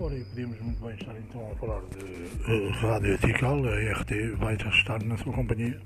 Ora, e podíamos muito bem estar então a falar de uh, Rádio Etical, a RT vai estar na sua companhia.